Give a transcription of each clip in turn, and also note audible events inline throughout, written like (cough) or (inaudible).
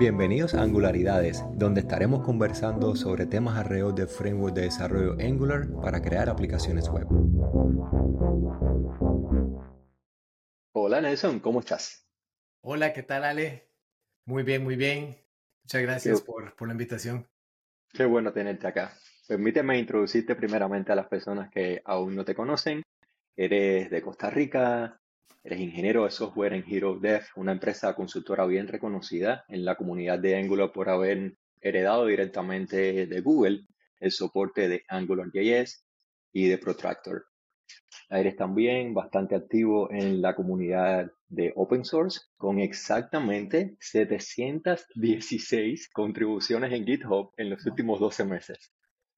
Bienvenidos a Angularidades, donde estaremos conversando sobre temas alrededor del framework de desarrollo Angular para crear aplicaciones web. Hola Nelson, ¿cómo estás? Hola, ¿qué tal Ale? Muy bien, muy bien. Muchas gracias por, por la invitación. Qué bueno tenerte acá. Permíteme introducirte primeramente a las personas que aún no te conocen. Eres de Costa Rica, Eres ingeniero de software en Hero Dev, una empresa consultora bien reconocida en la comunidad de Angular por haber heredado directamente de Google el soporte de AngularJS y de Protractor. Eres también bastante activo en la comunidad de open source con exactamente 716 contribuciones en GitHub en los últimos 12 meses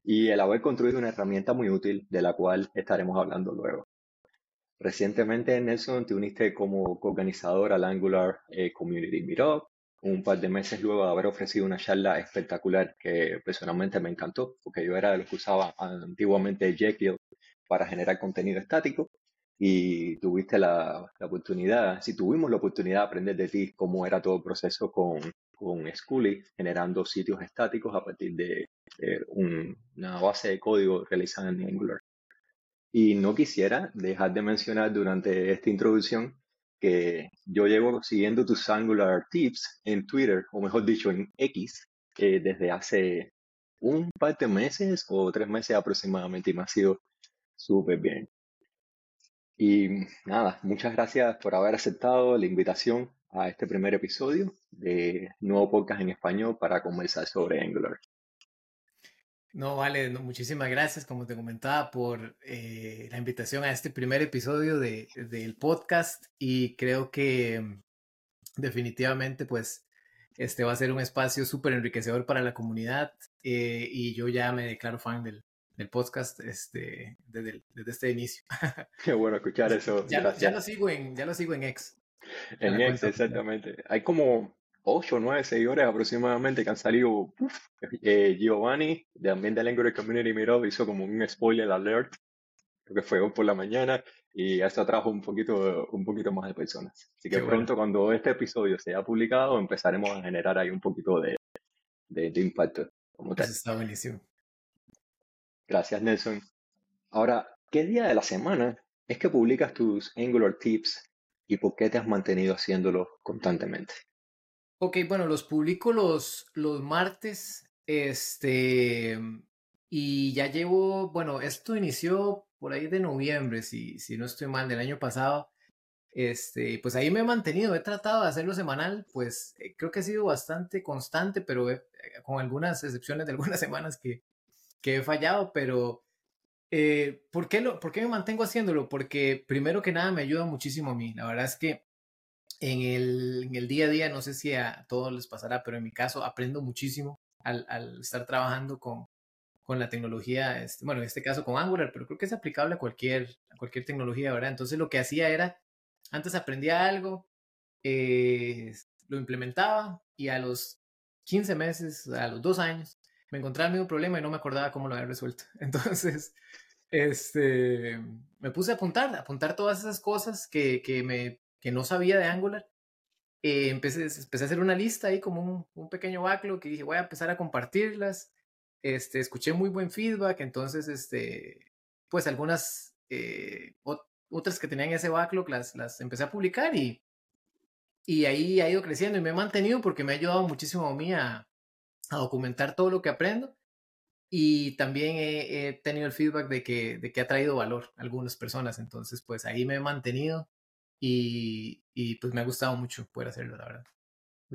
y el haber construido una herramienta muy útil de la cual estaremos hablando luego. Recientemente, Nelson, te uniste como coorganizador al Angular eh, Community Meetup, un par de meses luego de haber ofrecido una charla espectacular que personalmente me encantó, porque yo era de los que usaba antiguamente Jekyll para generar contenido estático y tuviste la, oportunidad, si tuvimos la oportunidad de aprender de ti cómo era todo el proceso con, con Schooly, generando sitios estáticos a partir de una base de código realizada en Angular. Y no quisiera dejar de mencionar durante esta introducción que yo llevo siguiendo tus Angular Tips en Twitter, o mejor dicho, en X, eh, desde hace un par de meses o tres meses aproximadamente y me ha sido súper bien. Y nada, muchas gracias por haber aceptado la invitación a este primer episodio de Nuevo Podcast en Español para conversar sobre Angular. No, vale, muchísimas gracias, como te comentaba, por eh, la invitación a este primer episodio de, del podcast y creo que mm, definitivamente pues este va a ser un espacio súper enriquecedor para la comunidad eh, y yo ya me declaro fan del, del podcast este, desde, desde este inicio. (laughs) Qué bueno escuchar eso. Ya, ya, lo sigo en, ya lo sigo en X. En X, exactamente. Hay como 8 o 9 seguidores aproximadamente que han salido. Eh, Giovanni, de Ambiente Language Community Meetup, hizo como un spoiler alert, creo que fue hoy por la mañana, y eso atrajo un poquito, un poquito más de personas. Así que pronto, cuando este episodio sea publicado, empezaremos a generar ahí un poquito de, de, impacto. Como Eso está buenísimo. Gracias, Nelson. Ahora, ¿qué día de la semana es que publicas tus Angular Tips y por qué te has mantenido haciéndolo constantemente? Ok, bueno, los publico los, los martes. Este. Y ya llevo. Bueno, esto inició por ahí de noviembre, si, si no estoy mal, del año pasado. Este, pues ahí me he mantenido, he tratado de hacerlo semanal, pues eh, creo que ha sido bastante constante, pero eh, con algunas excepciones de algunas (laughs) semanas que, que he fallado, pero eh, ¿por, qué lo, ¿por qué me mantengo haciéndolo? Porque primero que nada me ayuda muchísimo a mí. La verdad es que en el, en el, día a día, no sé si a todos les pasará, pero en mi caso aprendo muchísimo al, al estar trabajando con, con la tecnología, este, bueno, en este caso con Angular, pero creo que es aplicable a cualquier, a cualquier tecnología, ¿verdad? Entonces lo que hacía era, antes aprendía algo, eh, lo implementaba y a los 15 meses, a los dos años, me encontraba el mismo problema y no me acordaba cómo lo había resuelto. (laughs) Entonces, este, me puse a apuntar, a apuntar todas esas cosas que, que me que no sabía de Angular, eh, empecé, empecé, a hacer una lista ahí como un, un, pequeño backlog que dije voy a empezar a compartirlas. Este, escuché muy buen feedback, entonces, este, pues algunas eh, otras que tenían ese backlog las, las empecé a publicar y, y ahí ha ido creciendo y me he mantenido porque me ha ayudado muchísimo a mí a, documentar todo lo que aprendo y también he, he, tenido el feedback de que, de que ha traído valor a algunas personas, entonces pues ahí me he mantenido y, y, pues me ha gustado mucho poder hacerlo, la verdad.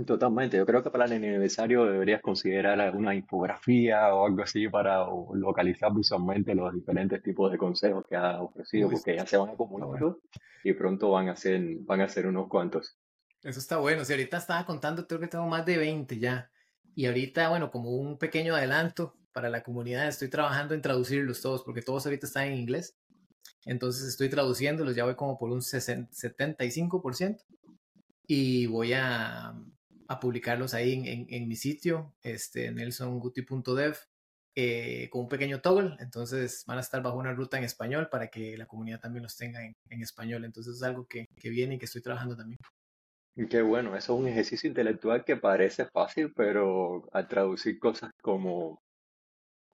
Totalmente, yo creo que para el aniversario deberías considerar alguna infografía o algo así para localizar visualmente los diferentes tipos de consejos que has ofrecido, porque ya se van acumulando y pronto van a ser, van a ser unos cuantos. Eso está bueno, si ahorita estaba contando, creo que tengo más de 20 ya. Y ahorita, bueno, como un pequeño adelanto para la comunidad, estoy trabajando en traducirlos todos, porque todos ahorita están en inglés. Entonces estoy traduciéndolos, ya voy como por un 75% y voy a, a publicarlos ahí en, en, mi sitio, este, nelsonguti.dev, eh, con un pequeño toggle. Entonces van a estar bajo una ruta en español para que la comunidad también los tenga en, en español. Entonces es algo que, que, viene y que estoy trabajando también. Qué bueno, eso es un ejercicio intelectual que parece fácil, pero al traducir cosas como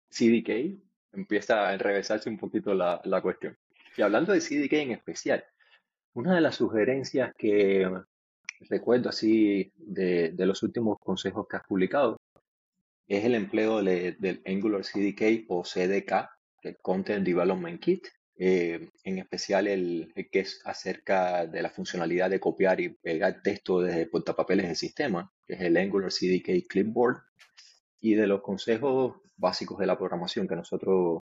CDK, empieza a enrevesarse un poquito la, la cuestión. Y hablando de CDK en especial, una de las sugerencias que recuerdo así de, de los últimos consejos que has publicado es el empleo de- del Angular CDK o CDK, es Content Development Kit, eh, en especial el, el que es acerca de la funcionalidad de copiar y pegar texto desde portapapeles del sistema, que es el Angular CDK Clipboard, y de los consejos básicos de la programación que nosotros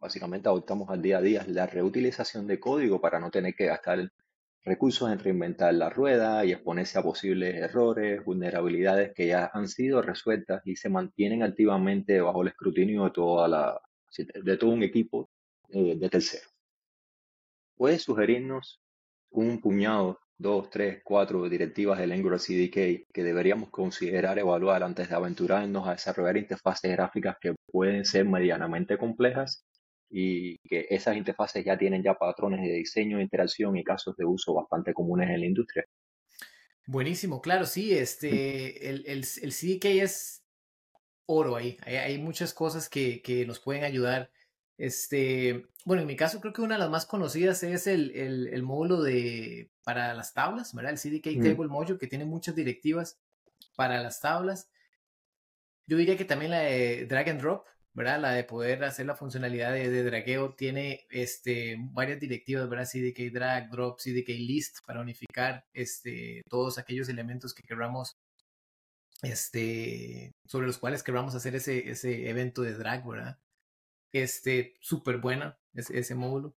básicamente adoptamos al día a día, la reutilización de código para no tener que gastar recursos en reinventar la rueda y exponerse a posibles errores, vulnerabilidades que ya han sido resueltas y se mantienen activamente bajo el escrutinio de, toda la, de todo un equipo eh, de terceros. ¿Puedes sugerirnos un puñado, dos, tres, cuatro directivas del Angular CDK que deberíamos considerar evaluar antes de aventurarnos a desarrollar interfaces gráficas que pueden ser medianamente complejas y que esas interfaces ya tienen ya patrones de diseño, interacción y casos de uso bastante comunes en la industria. Buenísimo, claro, sí, este, el, el, el CDK es oro ahí, hay, hay muchas cosas que, que, nos pueden ayudar. Este, bueno, en mi caso creo que una de las más conocidas es el, el, el módulo de, para las tablas, ¿verdad? El CDK mm. Table Module que tiene muchas directivas para las tablas. Yo diría que también la de drag and drop, ¿verdad? La de poder hacer la funcionalidad de, de dragueo tiene este, varias directivas, ¿verdad? CDK drag, drop, CDK list para unificar este, todos aquellos elementos que queramos, este, sobre los cuales queramos hacer ese, ese evento de drag, ¿verdad? Este, súper buena ese, ese, módulo.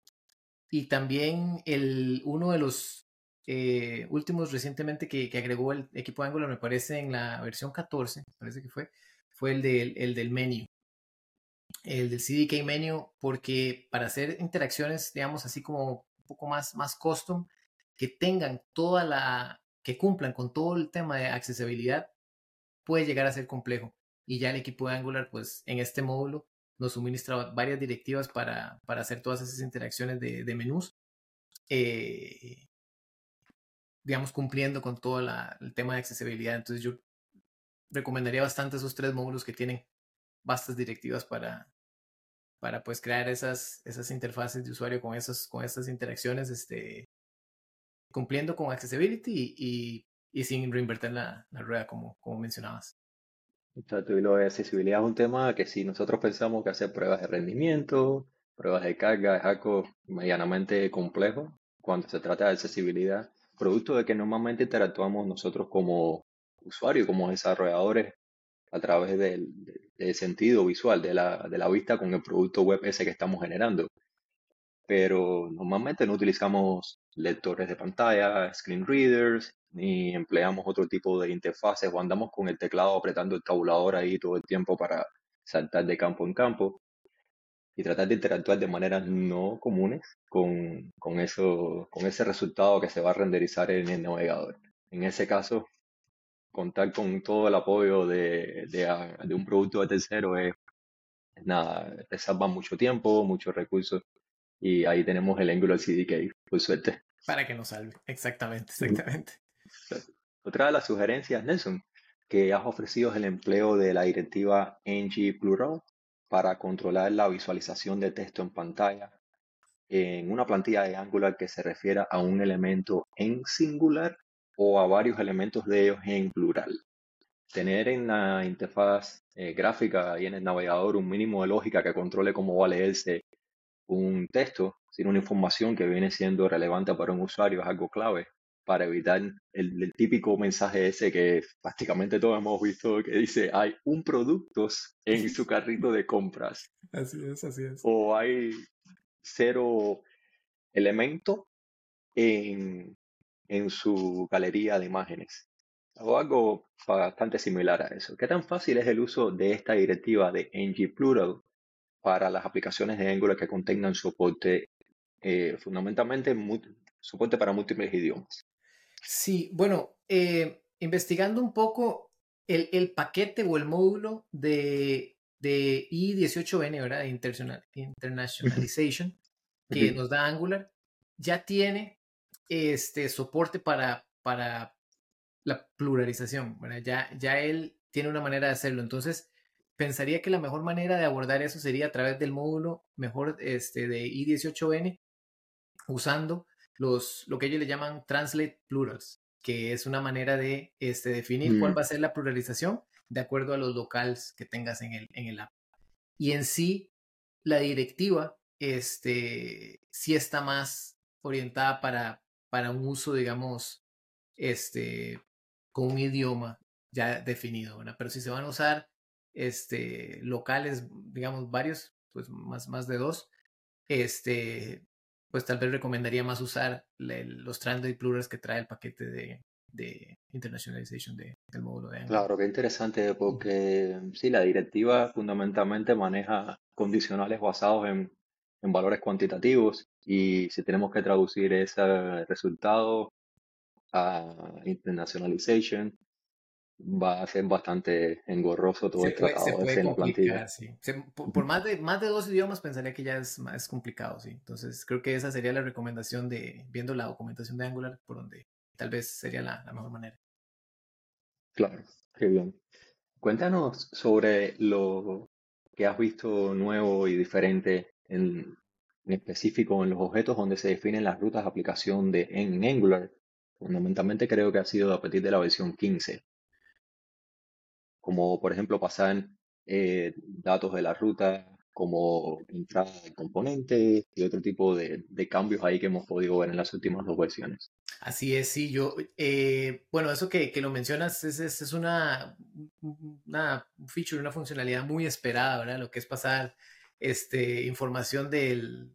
Y también el, uno de los eh, últimos recientemente que, que, agregó el equipo de Angular, me parece en la versión 14, parece que fue, fue el del, el del menu el del CDK menu, porque para hacer interacciones, digamos, así como un poco más, más custom, que tengan toda la, que cumplan con todo el tema de accesibilidad, puede llegar a ser complejo. Y ya el equipo de Angular, pues en este módulo, nos suministra varias directivas para, para hacer todas esas interacciones de, de menús, eh, digamos, cumpliendo con todo la, el tema de accesibilidad. Entonces yo recomendaría bastante esos tres módulos que tienen vastas directivas para, para pues crear esas, esas interfaces de usuario con, esos, con estas interacciones, este, cumpliendo con accessibility y, y, sin reinvertir la, la, rueda como, como mencionabas. Exacto, y lo de accesibilidad es un tema que si nosotros pensamos que hacer pruebas de rendimiento, pruebas de carga es algo medianamente complejo cuando se trata de accesibilidad, producto de que normalmente interactuamos nosotros como usuarios, como desarrolladores a través del, sentido visual de la, de la vista con el producto web ese que estamos generando. Pero normalmente no utilizamos lectores de pantalla, screen readers, ni empleamos otro tipo de interfaces o andamos con el teclado apretando el tabulador ahí todo el tiempo para saltar de campo en campo y tratar de interactuar de maneras no comunes con, con, eso, con ese resultado que se va a renderizar en el navegador. En ese caso, contar con todo el apoyo de, de, un producto de tercero es, nada, te salva mucho tiempo, muchos recursos y ahí tenemos el Angular CDK, por suerte. Para que nos salve, exactamente, exactamente. Otra de las sugerencias, Nelson, que has ofrecido es el empleo de la directiva ng plural para controlar la visualización de texto en pantalla en una plantilla de Angular que se refiera a un elemento en singular o a varios elementos de ellos en plural. Tener en la interfaz eh, gráfica y en el navegador un mínimo de lógica que controle cómo va a leerse un texto, sin una información que viene siendo relevante para un usuario es algo clave para evitar el, típico mensaje ese que prácticamente todos hemos visto que dice hay un producto en su carrito de compras. Así es, así es. O hay cero elemento en en su galería de imágenes. O algo bastante similar a eso. ¿Qué tan fácil es el uso de esta directiva de ng plural para las aplicaciones de Angular que contengan soporte, eh, fundamentalmente soporte para múltiples idiomas? Sí, bueno, eh, investigando un poco el, el, paquete o el módulo de, de I18N, ¿verdad? Internationalization, (laughs) que nos da Angular, ya tiene este soporte para, para la pluralización, Ya, ya él tiene una manera de hacerlo. Entonces, pensaría que la mejor manera de abordar eso sería a través del módulo mejor este, de I18N, usando los, lo que ellos le llaman Translate Plurals, que es una manera de este, definir cuál mm. va a ser la pluralización de acuerdo a los locales que tengas en el, en el app. Y en sí, la directiva este, sí está más orientada para, para un uso, digamos, este, con un idioma ya definido, Pero si se van a usar este, locales, digamos, varios, pues más, más de dos, este, pues tal vez recomendaría más usar los translate plurals que trae el paquete de, de internationalization de, del módulo de Claro, qué interesante, porque sí, la directiva fundamentalmente maneja condicionales basados en, en valores cuantitativos y si tenemos que traducir ese resultado a internationalization, va a ser bastante engorroso todo el tratado de en plantilla. Sí. por, más, de, más de dos idiomas pensaría que ya es más complicado, sí. Entonces creo que esa sería la recomendación de, viendo la documentación de Angular, por donde tal vez sería la, la mejor manera. Claro, qué bien. Cuéntanos sobre lo que has visto nuevo y diferente en, en específico en los objetos donde se definen las rutas de aplicación de en Angular. Fundamentalmente creo que ha sido a partir de la versión 15 como por ejemplo pasar eh, datos de la ruta como entrada de componentes y otro tipo de, cambios ahí que hemos podido ver en las últimas dos versiones. Así es, sí, yo, eh, bueno, eso que, lo mencionas es, es, una, una feature, una funcionalidad muy esperada, ¿verdad? Lo que es pasar este, información del,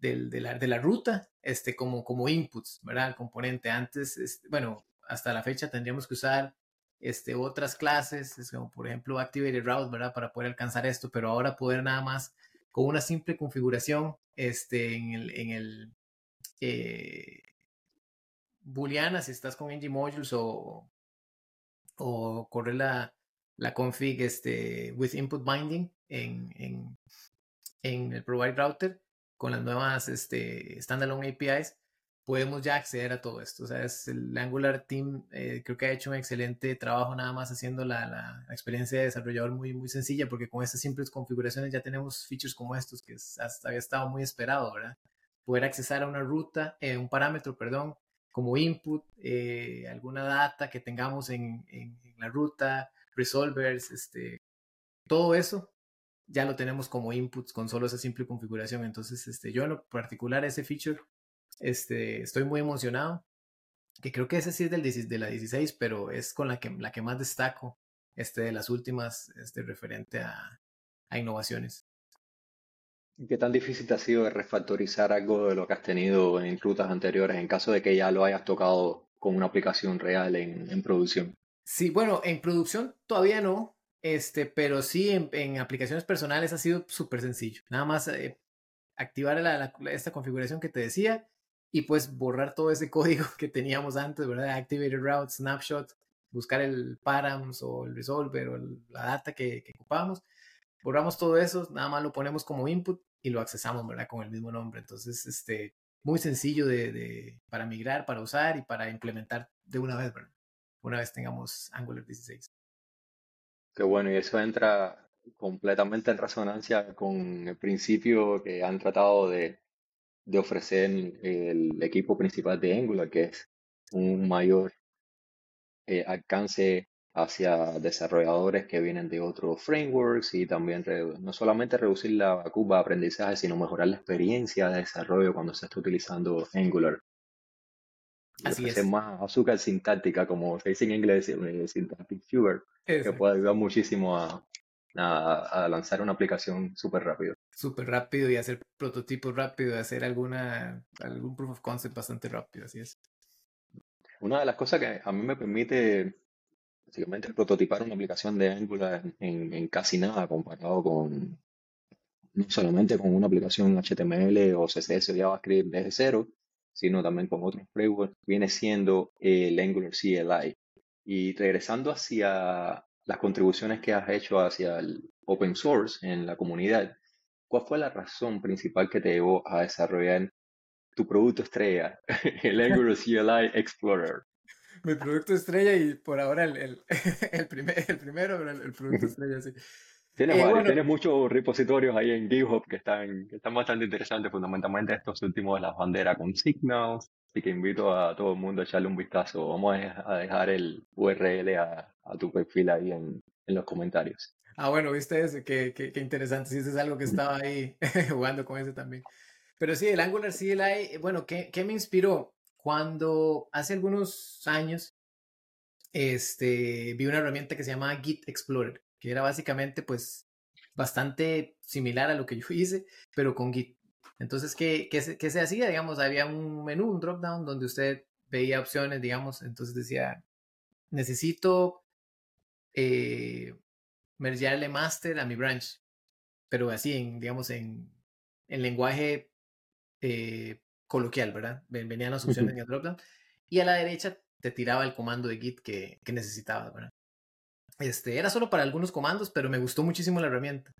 del, de, la, de la ruta este, como, como inputs, ¿verdad? Al componente. Antes, este, bueno, hasta la fecha tendríamos que usar este, otras clases, es como por ejemplo Activated Route, ¿verdad? Para poder alcanzar esto, pero ahora poder nada más con una simple configuración este, en el, en el eh, Booleana, si estás con ng modules o, o correr la, la config este, with input binding en, en, en el provide router con las nuevas este, standalone APIs, podemos ya acceder a todo esto. O sea, es el Angular Team eh, creo que ha hecho un excelente trabajo nada más haciendo la, la, experiencia de desarrollador muy, muy sencilla, porque con estas simples configuraciones ya tenemos features como estos que hasta había estado muy esperado, ¿verdad? Poder accesar a una ruta, eh, un parámetro, perdón, como input, eh, alguna data que tengamos en, en, la ruta, resolvers, este, todo eso ya lo tenemos como inputs con solo esa simple configuración. Entonces, este, yo en lo particular, ese feature este, estoy muy emocionado. Que creo que ese sí es del, de la 16, pero es con la que, la que más destaco este, de las últimas este, referente a, a innovaciones. ¿Qué tan difícil te ha sido refactorizar algo de lo que has tenido en rutas anteriores en caso de que ya lo hayas tocado con una aplicación real en, en producción? Sí, bueno, en producción todavía no, este, pero sí en, en aplicaciones personales ha sido súper sencillo. Nada más eh, activar la, esta configuración que te decía y pues borrar todo ese (laughs) código que teníamos antes, ¿verdad? Activated route, snapshot, buscar el params o el resolver o la data que, ocupamos. Borramos todo eso, nada más lo ponemos como input y lo accesamos, ¿verdad? Con el mismo nombre. Entonces, este, muy sencillo de, de, para migrar, para usar y para implementar de una vez, ¿verdad? Una vez tengamos Angular 16. Qué bueno, y eso entra completamente en resonancia con el principio que han tratado de de ofrecer el equipo principal de Angular, que es un mayor eh, alcance hacia desarrolladores que vienen de otros frameworks y también no solamente reducir la curva de aprendizaje, sino mejorar la experiencia de desarrollo cuando se está utilizando Angular. Así es. más azúcar sintáctica, como se dice en inglés, eh, syntactic sugar, que puede ayudar muchísimo a, a, lanzar una aplicación súper rápido. Súper rápido y hacer prototipos rápido, hacer alguna, algún proof of concept bastante rápido, así es. Una de las cosas que a mí me permite básicamente prototipar una aplicación de Angular en, casi nada comparado con no solamente con una aplicación HTML o CSS o JavaScript desde cero, sino también con otros frameworks, viene siendo el Angular CLI. Y regresando hacia las contribuciones que has hecho hacia el open source en la comunidad, ¿cuál fue la razón principal que te llevó a desarrollar tu producto estrella, (laughs) el Angular CLI Explorer? mi producto estrella y por ahora el, el, (laughs) el, primer, el primero, el, el producto estrella, sí. Tienes, eh, tienes muchos repositorios ahí en GitHub que están, que están bastante interesantes, fundamentalmente estos últimos de las banderas con Signals, así que invito a todo el mundo a echarle un vistazo. Vamos a dejar el URL a, a tu perfil ahí en, en, los comentarios. Ah, bueno, viste ese, qué, qué, qué interesante, sí, eso es algo que estaba ahí (laughs) jugando con ese también. Pero sí, el Angular CLI, bueno, ¿qué, qué me inspiró? Cuando hace algunos años este, vi una herramienta que se llama Git Explorer, que era básicamente pues bastante similar a lo que yo (laughs) hice, pero con Git. Entonces, ¿qué, qué, se, qué se hacía? Digamos, había un menú, un drop-down, donde usted veía opciones, digamos, entonces decía, necesito eh, mergearle master a mi branch, pero así, en, digamos, en, en lenguaje eh, coloquial, ¿verdad? Venían las opciones en el dropdown y a la derecha te tiraba el comando de Git que, que necesitabas, ¿verdad? Este, era solo para algunos comandos, pero me gustó muchísimo la herramienta.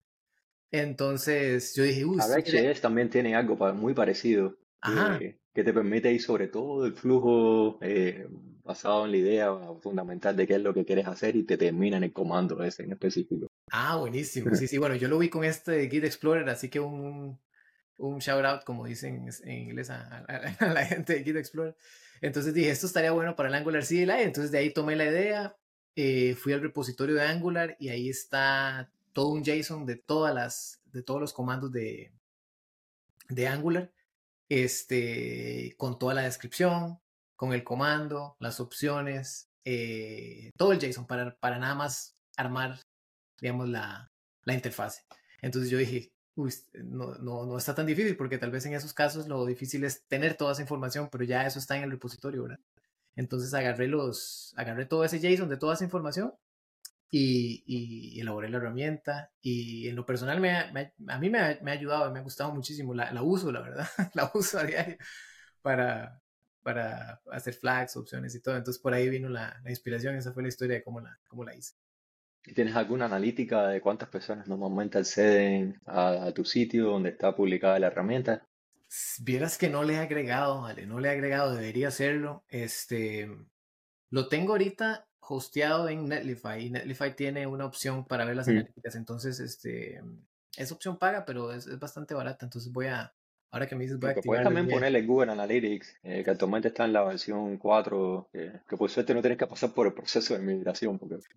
Entonces yo dije, uy, RxJS también tiene algo muy parecido. Que, te permite ir sobre todo el flujo eh, basado en la idea fundamental de qué es lo que quieres hacer y te termina en el comando ese en específico. Ah, buenísimo. Sí, (laughs) sí, bueno, yo lo vi con este Git Explorer, así que un, un shout out, como dicen en inglés, (laughs) a, la gente de Git Explorer. Entonces dije, esto estaría bueno para el Angular CLI. Entonces de ahí tomé la idea, eh, fui al repositorio de Angular y ahí está todo un JSON de todas las, de todos los comandos de, de Angular, este, con toda la descripción, con el comando, las opciones, eh, todo el JSON para, para nada más armar, digamos, la, la interfase. Entonces yo dije, no, no, no, está tan difícil porque tal vez en esos casos lo difícil es tener toda esa información, pero ya eso está en el repositorio, ¿verdad? Entonces agarré, los, agarré todo ese JSON de toda esa información y, y elaboré la herramienta y en lo personal me, a mí me ha, me ha, ayudado, me ha gustado muchísimo, la, la uso, la verdad, (laughs) la uso a diario para, para hacer flags, opciones y todo. Entonces por ahí vino la, la inspiración, esa fue la historia de cómo la, cómo la hice. ¿Tienes alguna analítica de cuántas personas normalmente acceden a, tu sitio donde está publicada la herramienta? Vieras que no le he agregado, vale, no le he agregado, debería hacerlo. Este, lo tengo ahorita hosteado en Netlify y Netlify tiene una opción para ver las mm. analíticas. Entonces, este, esa opción paga, pero es, es, bastante barata. Entonces voy a, Ahora que me dices, voy a Puedes también ponerle Google Analytics, eh, que actualmente está en la versión 4, que por suerte no tienes que pasar por el proceso de migración, porque es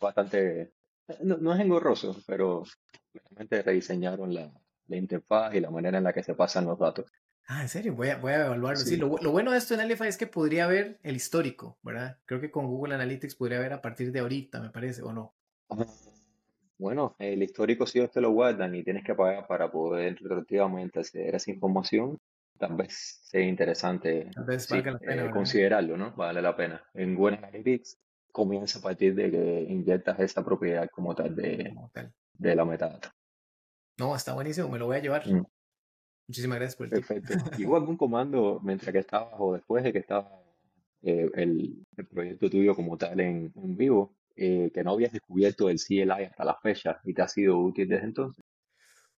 bastante. No, es engorroso, pero realmente rediseñaron la, la, interfaz y la manera en la que se pasan los datos. Ah, en serio, voy a, voy a evaluarlo. Sí. lo, lo, bueno de esto en Alify es que podría ver el histórico, ¿verdad? Creo que con Google Analytics podría ver a partir de ahorita, me parece, ¿o no? Bueno, el histórico si ellos te lo guardan y tienes que pagar para poder retroactivamente acceder a esa información, tal vez sea interesante eh, considerarlo, ¿no? Vale la pena. En Google Analytics comienza a partir de que inyectas esa propiedad como tal de, de la metadata. No, está buenísimo, me lo voy a llevar. Mm. Muchísimas gracias por el Perfecto. (laughs) ¿Hubo algún comando mientras que estabas o después de que estaba eh, el, el, proyecto tuyo como tal en, en vivo eh, que no habías descubierto el CLI hasta la fecha y te ha sido útil desde entonces?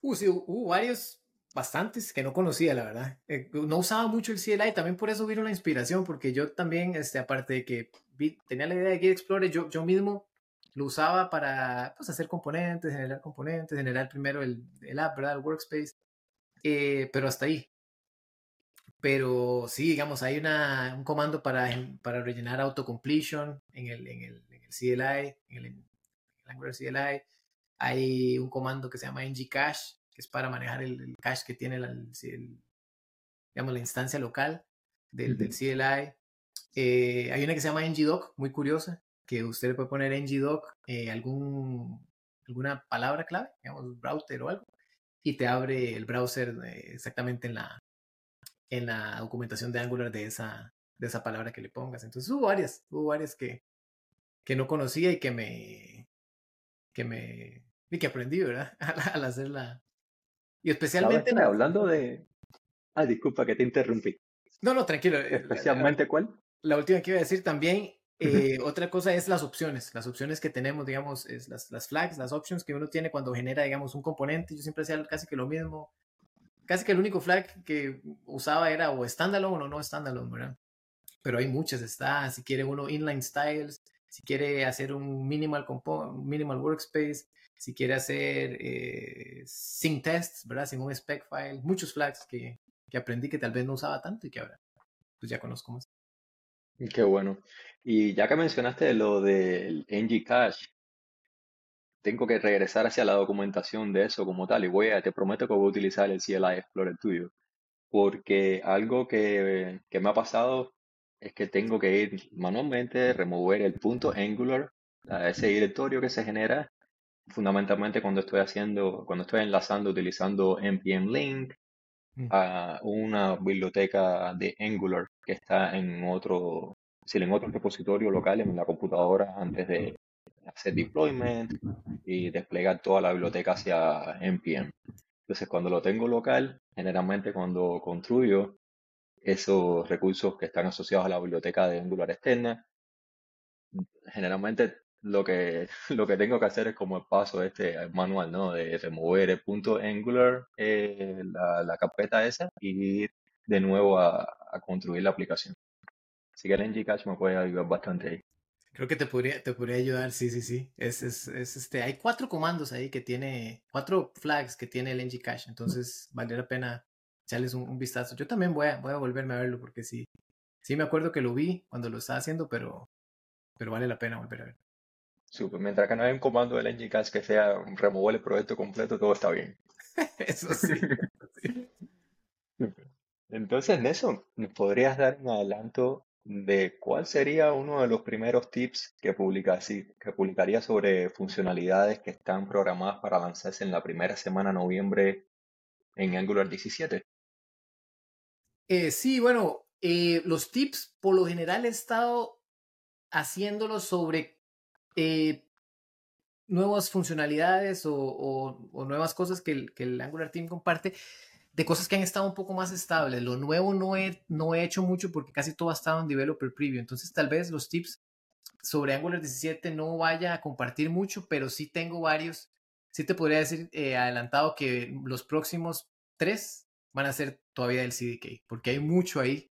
Uh, sí, hubo varios, bastantes que no conocía, la verdad. Eh, no usaba mucho el CLI, también por eso vino la inspiración, porque yo también, este, aparte de que vi, tenía la idea de Git Explorer, yo, yo mismo lo usaba para pues, hacer componentes, generar componentes, generar primero el, el app, ¿verdad? El workspace, eh, pero hasta ahí. Pero sí, digamos, hay una, un comando para, para rellenar autocompletion en el, en el, CLI, en el, Angular CLI. Hay un comando que se llama ngcache, que es para manejar el, cache que tiene la, digamos, la instancia local del, del CLI. Eh, hay una que se llama ngdoc, muy curiosa, que usted le puede poner ngdoc eh, algún, alguna palabra clave, digamos, browser o algo, y te abre el browser eh, exactamente en la, en la documentación de Angular de esa, de esa palabra que le pongas. Entonces hubo varias, hubo varias que, que no conocía y que me, que me, y que aprendí, ¿verdad? (laughs) Al, hacerla. Y especialmente... hablando de... Ah, disculpa que te interrumpí. No, no, tranquilo. Eh, ¿Especialmente cuál? La última que iba a decir también, eh, otra cosa es las opciones. Las opciones que tenemos, digamos, es las, las flags, las options que uno tiene cuando genera, digamos, un componente. Yo siempre hacía casi que lo mismo. Casi que el único flag que usaba era o standalone o no standalone, ¿verdad? pero hay muchas. Está, si quiere uno inline styles, si quiere hacer un minimal, minimal workspace, si quiere hacer eh, sin tests, ¿verdad? Sin un spec file, muchos flags que, que aprendí que tal vez no usaba tanto y que ahora pues ya conozco más. (laughs) Qué bueno. Y ya que mencionaste lo del ng Cache, tengo que regresar hacia la documentación de eso como tal y voy a, te prometo que voy a utilizar el CLI Explorer tuyo, porque algo que, que me ha pasado es que tengo que ir manualmente, remover el punto Angular, a ese directorio que se genera fundamentalmente cuando estoy haciendo, cuando estoy enlazando utilizando npm link. A una biblioteca de Angular que está en otro, en otro repositorio local en la computadora antes de hacer deployment y desplegar toda la biblioteca hacia npm. Entonces, cuando lo tengo local, generalmente cuando construyo esos recursos que están asociados a la biblioteca de Angular externa, generalmente lo que, (laughs) lo que tengo que hacer es como el paso este manual, ¿no? De remover el punto Angular, eh, la, la, carpeta esa, y ir de nuevo a, a construir la aplicación. Así que el ng Cache me puede ayudar bastante ahí. Creo que te podría, te podría ayudar, sí, sí, sí. Es, es, es, este, hay cuatro comandos ahí que tiene, cuatro flags que tiene el ng Cache, entonces vale la pena echarles un, un, vistazo. Yo también voy a, voy a volverme a verlo porque sí, sí me acuerdo que lo vi cuando lo estaba haciendo, pero, pero vale la pena volver a verlo. Super. Mientras que no haya un comando del NGCache que sea remover el proyecto completo, todo está bien. (laughs) Eso sí. Entonces, Nelson, ¿nos podrías dar un adelanto de cuál sería uno de los primeros tips que, que publicaría sobre funcionalidades que están programadas para lanzarse en la primera semana de noviembre en Angular 17? Eh, sí, bueno, eh, los tips por lo general he estado haciéndolos sobre eh, nuevas funcionalidades o, nuevas cosas que el, Angular Team comparte, de cosas que han estado un poco más estables. Lo nuevo no he, no he hecho mucho porque casi todo ha estado en Developer Preview. Entonces, tal vez los tips sobre Angular 17 no vaya a compartir mucho, pero sí tengo varios. Sí te podría decir eh, adelantado que los próximos tres van a ser todavía del CDK, porque hay mucho ahí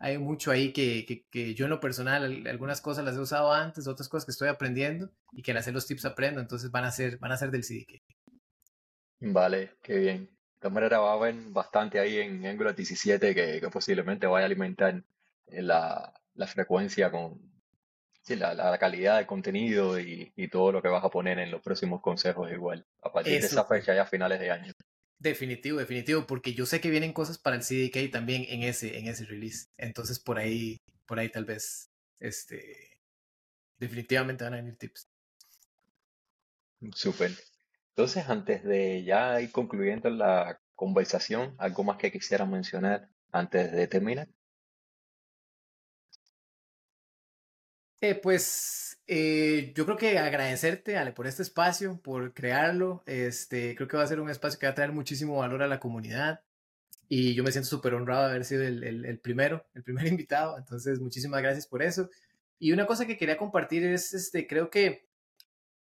hay mucho ahí que, que, yo en lo personal, algunas cosas las he usado antes, otras cosas que estoy aprendiendo y que al hacer los tips aprendo, entonces van a ser, van a ser del CDK. Vale, qué bien. De todas maneras va a haber bastante ahí en Angular 17 que, que posiblemente vaya a alimentar eh, la, la frecuencia con sí, la, la, calidad de contenido y, y, todo lo que vas a poner en los próximos consejos igual, a partir de esa fecha ya a finales de año. Definitivo, definitivo, porque yo sé que vienen cosas para el CDK también en ese, en ese release. Entonces por ahí, por ahí tal vez, este, definitivamente van a venir tips. Súper. Entonces, antes de ya ir concluyendo la conversación, ¿algo más que quisiera mencionar antes de terminar? Eh, pues eh, yo creo que agradecerte, Ale, por este espacio, por crearlo. Este, creo que va a ser un espacio que va a traer muchísimo valor a la comunidad. Y yo me siento súper honrado de haber sido el, el, primero, el primer (laughs) invitado. Entonces, muchísimas gracias por eso. Y una cosa que quería compartir es, este, creo que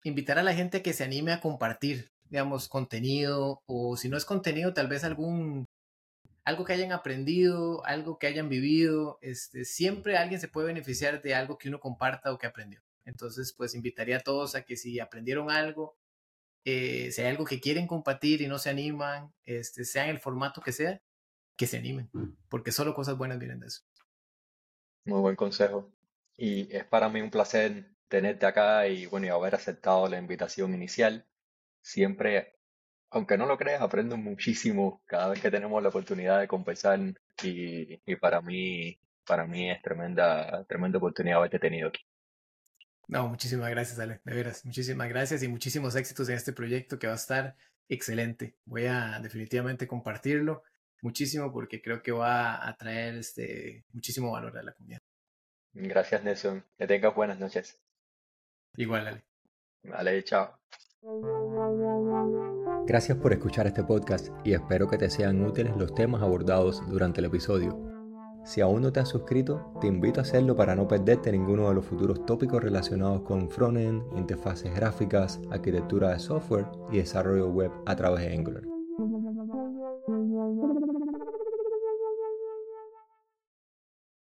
invitar a la gente a que se anime a compartir, digamos, contenido o si no es contenido, tal vez algún algo que hayan aprendido, algo que hayan vivido, este, siempre alguien se puede beneficiar de algo que uno comparta o que aprendió. Entonces, pues invitaría a todos a que si aprendieron algo, eh, si hay algo que quieren compartir y no se animan, este, sea en el formato que sea, que se animen, porque solo cosas buenas vienen de eso. Muy buen consejo. Y es para mí un placer tenerte acá y bueno, y haber aceptado la invitación inicial. Siempre aunque no lo creas, aprendo muchísimo cada vez que tenemos la oportunidad de conversar y, y para mí, para mí es tremenda, tremenda oportunidad haberte tenido aquí. No, muchísimas gracias, Ale, de veras, muchísimas gracias y muchísimos éxitos en este proyecto que va a estar excelente. Voy a definitivamente compartirlo muchísimo porque creo que va a traer este muchísimo valor a la comunidad. Gracias, Nelson. Que tengas buenas noches. Igual, Ale. Vale, chao. Gracias por escuchar este podcast y espero que te sean útiles los temas abordados durante el episodio. Si aún no te has suscrito, te invito a hacerlo para no perderte ninguno de los futuros tópicos relacionados con frontend, interfaces gráficas, arquitectura de software y desarrollo web a través de Angular.